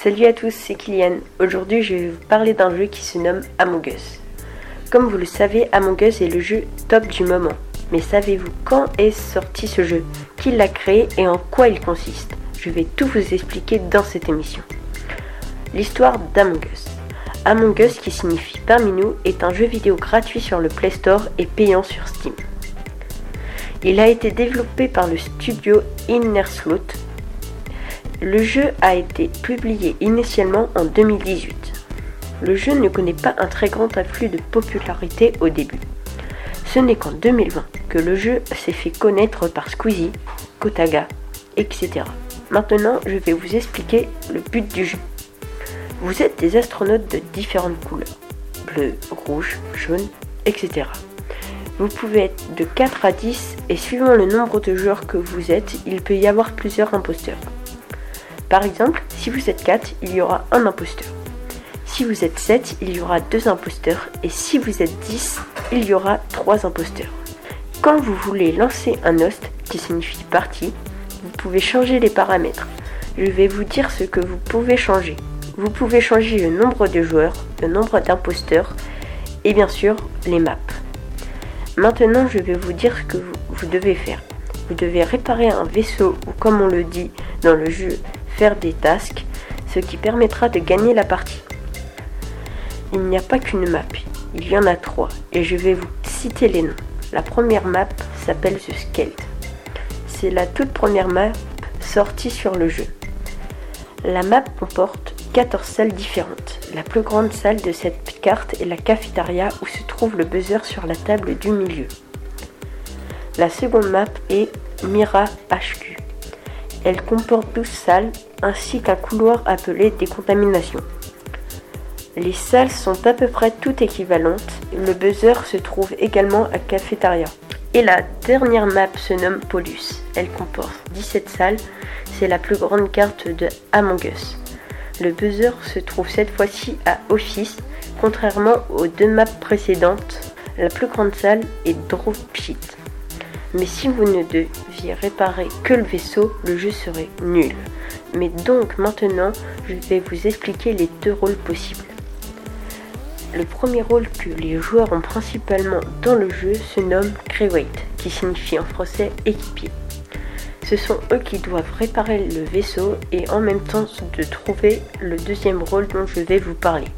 Salut à tous, c'est Kylian. Aujourd'hui, je vais vous parler d'un jeu qui se nomme Among Us. Comme vous le savez, Among Us est le jeu top du moment. Mais savez-vous quand est sorti ce jeu? Qui l'a créé et en quoi il consiste? Je vais tout vous expliquer dans cette émission. L'histoire d'Among Us. Among Us, qui signifie parmi nous, est un jeu vidéo gratuit sur le Play Store et payant sur Steam. Il a été développé par le studio Innersloot le jeu a été publié initialement en 2018. Le jeu ne connaît pas un très grand afflux de popularité au début. Ce n'est qu'en 2020 que le jeu s'est fait connaître par Squeezie, Kotaga, etc. Maintenant, je vais vous expliquer le but du jeu. Vous êtes des astronautes de différentes couleurs, bleu, rouge, jaune, etc. Vous pouvez être de 4 à 10 et suivant le nombre de joueurs que vous êtes, il peut y avoir plusieurs imposteurs. Par exemple, si vous êtes 4, il y aura un imposteur. Si vous êtes 7, il y aura deux imposteurs. Et si vous êtes 10, il y aura trois imposteurs. Quand vous voulez lancer un host, qui signifie partie, vous pouvez changer les paramètres. Je vais vous dire ce que vous pouvez changer. Vous pouvez changer le nombre de joueurs, le nombre d'imposteurs et bien sûr les maps. Maintenant, je vais vous dire ce que vous, vous devez faire. Vous devez réparer un vaisseau ou comme on le dit dans le jeu, des tasks, ce qui permettra de gagner la partie. Il n'y a pas qu'une map, il y en a trois, et je vais vous citer les noms. La première map s'appelle The Skeld. C'est la toute première map sortie sur le jeu. La map comporte 14 salles différentes. La plus grande salle de cette carte est la cafétéria où se trouve le buzzer sur la table du milieu. La seconde map est Mira HQ. Elle comporte 12 salles ainsi qu'un couloir appelé décontamination. Les salles sont à peu près toutes équivalentes. Le buzzer se trouve également à Cafétéria. Et la dernière map se nomme Polus. Elle comporte 17 salles. C'est la plus grande carte de Among Us. Le buzzer se trouve cette fois-ci à Office, contrairement aux deux maps précédentes. La plus grande salle est Drop Mais si vous ne deviez réparer que le vaisseau, le jeu serait nul. Mais donc maintenant, je vais vous expliquer les deux rôles possibles. Le premier rôle que les joueurs ont principalement dans le jeu se nomme Crewmate, qui signifie en français équipier. Ce sont eux qui doivent réparer le vaisseau et en même temps de trouver le deuxième rôle dont je vais vous parler.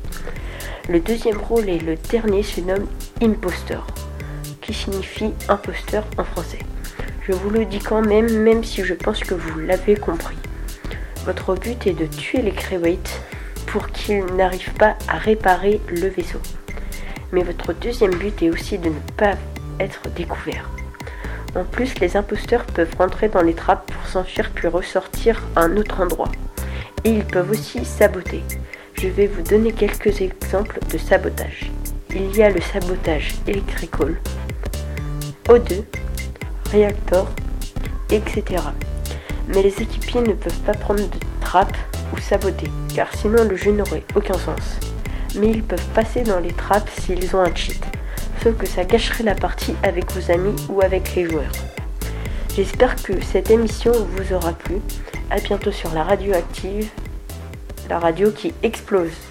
Le deuxième rôle et le dernier se nomme Imposteur, signifie imposteur en français. Je vous le dis quand même, même si je pense que vous l'avez compris. Votre but est de tuer les Crewate pour qu'ils n'arrivent pas à réparer le vaisseau. Mais votre deuxième but est aussi de ne pas être découvert. En plus, les imposteurs peuvent rentrer dans les trappes pour s'enfuir puis ressortir à un autre endroit. Et ils peuvent aussi saboter. Je vais vous donner quelques exemples de sabotage. Il y a le sabotage Electrical, O2, Reactor, etc mais les équipiers ne peuvent pas prendre de trappes ou saboter, car sinon le jeu n'aurait aucun sens. Mais ils peuvent passer dans les trappes s'ils ont un cheat, sauf que ça gâcherait la partie avec vos amis ou avec les joueurs. J'espère que cette émission vous aura plu. A bientôt sur la radio active, la radio qui explose.